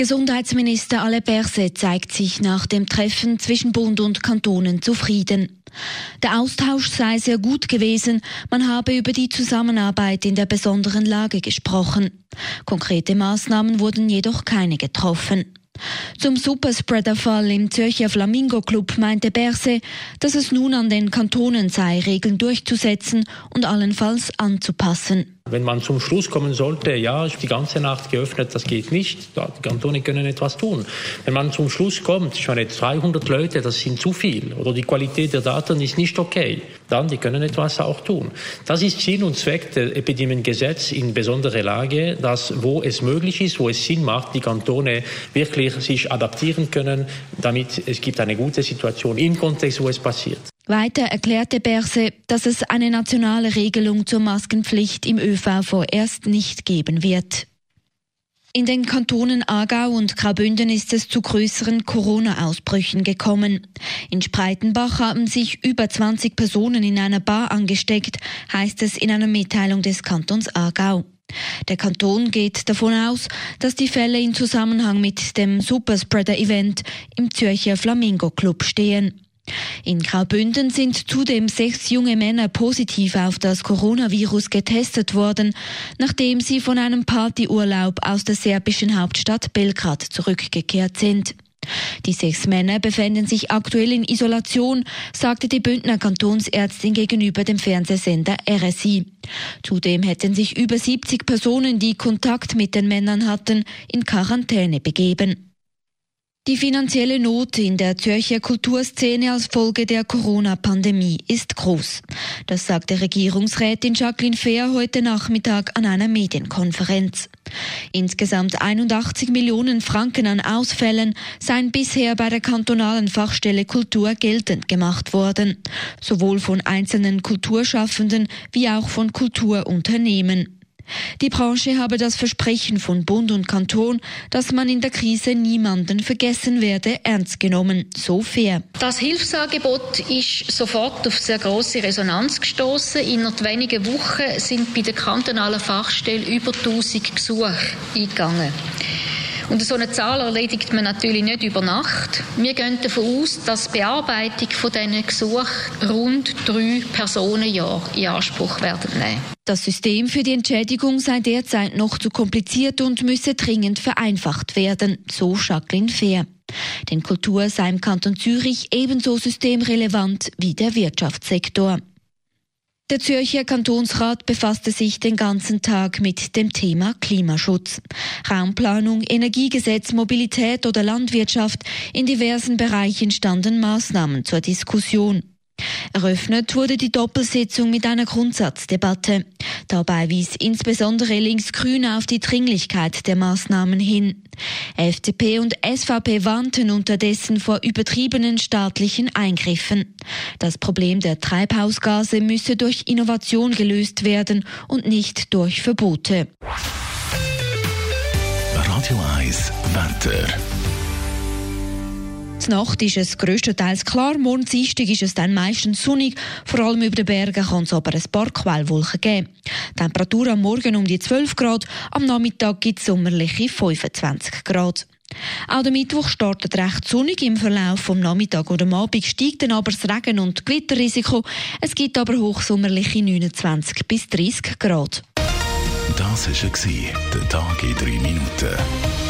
Gesundheitsminister Alain Berset zeigt sich nach dem Treffen zwischen Bund und Kantonen zufrieden. Der Austausch sei sehr gut gewesen, man habe über die Zusammenarbeit in der besonderen Lage gesprochen. Konkrete Maßnahmen wurden jedoch keine getroffen. Zum Superspreader-Fall im Zürcher Flamingo Club meinte Berse, dass es nun an den Kantonen sei, Regeln durchzusetzen und allenfalls anzupassen. Wenn man zum Schluss kommen sollte, ja, die ganze Nacht geöffnet, das geht nicht, die Kantone können etwas tun. Wenn man zum Schluss kommt, schon 300 Leute, das sind zu viel, oder die Qualität der Daten ist nicht okay, dann die können etwas auch tun. Das ist Sinn und Zweck des Epidemiengesetzes in besonderer Lage, dass wo es möglich ist, wo es Sinn macht, die Kantone wirklich sich adaptieren können, damit es gibt eine gute Situation im Kontext, wo es passiert. Weiter erklärte Berse, dass es eine nationale Regelung zur Maskenpflicht im ÖV vorerst nicht geben wird. In den Kantonen Aargau und Graubünden ist es zu größeren Corona-Ausbrüchen gekommen. In Spreitenbach haben sich über 20 Personen in einer Bar angesteckt, heißt es in einer Mitteilung des Kantons Aargau. Der Kanton geht davon aus, dass die Fälle in Zusammenhang mit dem Superspreader-Event im Zürcher Flamingo Club stehen. In Graubünden sind zudem sechs junge Männer positiv auf das Coronavirus getestet worden, nachdem sie von einem Partyurlaub aus der serbischen Hauptstadt Belgrad zurückgekehrt sind. Die sechs Männer befinden sich aktuell in Isolation, sagte die Bündner Kantonsärztin gegenüber dem Fernsehsender RSI. Zudem hätten sich über 70 Personen, die Kontakt mit den Männern hatten, in Quarantäne begeben. Die finanzielle Not in der Zürcher Kulturszene als Folge der Corona-Pandemie ist groß. Das sagte Regierungsrätin Jacqueline Fehr heute Nachmittag an einer Medienkonferenz. Insgesamt 81 Millionen Franken an Ausfällen seien bisher bei der kantonalen Fachstelle Kultur geltend gemacht worden, sowohl von einzelnen Kulturschaffenden wie auch von Kulturunternehmen. Die Branche habe das Versprechen von Bund und Kanton, dass man in der Krise niemanden vergessen werde, ernst genommen. So fair. Das Hilfsangebot ist sofort auf sehr große Resonanz gestoßen. Innerhalb weniger Wochen sind bei der kantonalen Fachstelle über 1000 Gesuche eingegangen. Und so eine Zahl erledigt man natürlich nicht über Nacht. Wir gehen davon aus, dass die Bearbeitung von diesen Gesuchen rund drei Personenjahre in Anspruch werden nehmen. Das System für die Entschädigung sei derzeit noch zu kompliziert und müsse dringend vereinfacht werden, so Jacqueline Fehr. Denn Kultur sei im Kanton Zürich ebenso systemrelevant wie der Wirtschaftssektor. Der Zürcher Kantonsrat befasste sich den ganzen Tag mit dem Thema Klimaschutz. Raumplanung, Energiegesetz, Mobilität oder Landwirtschaft. In diversen Bereichen standen Maßnahmen zur Diskussion. Eröffnet wurde die Doppelsitzung mit einer Grundsatzdebatte. Dabei wies insbesondere Linksgrün auf die Dringlichkeit der Maßnahmen hin. FDP und SVP warnten unterdessen vor übertriebenen staatlichen Eingriffen. Das Problem der Treibhausgase müsse durch Innovation gelöst werden und nicht durch Verbote. Radio 1 Wetter. Die Nacht ist es grösstenteils klar, morgen Dienstag ist es dann meistens sonnig. Vor allem über den Bergen kann es aber ein paar Quellwolken geben. Temperatur am Morgen um die 12 Grad, am Nachmittag gibt es sommerliche 25 Grad. Auch der Mittwoch startet recht sonnig. Im Verlauf vom Nachmittag oder am Abend steigt dann aber das Regen- und Gewitterrisiko. Es gibt aber hochsommerliche 29 bis 30 Grad. Das war der Tag in 3 Minuten.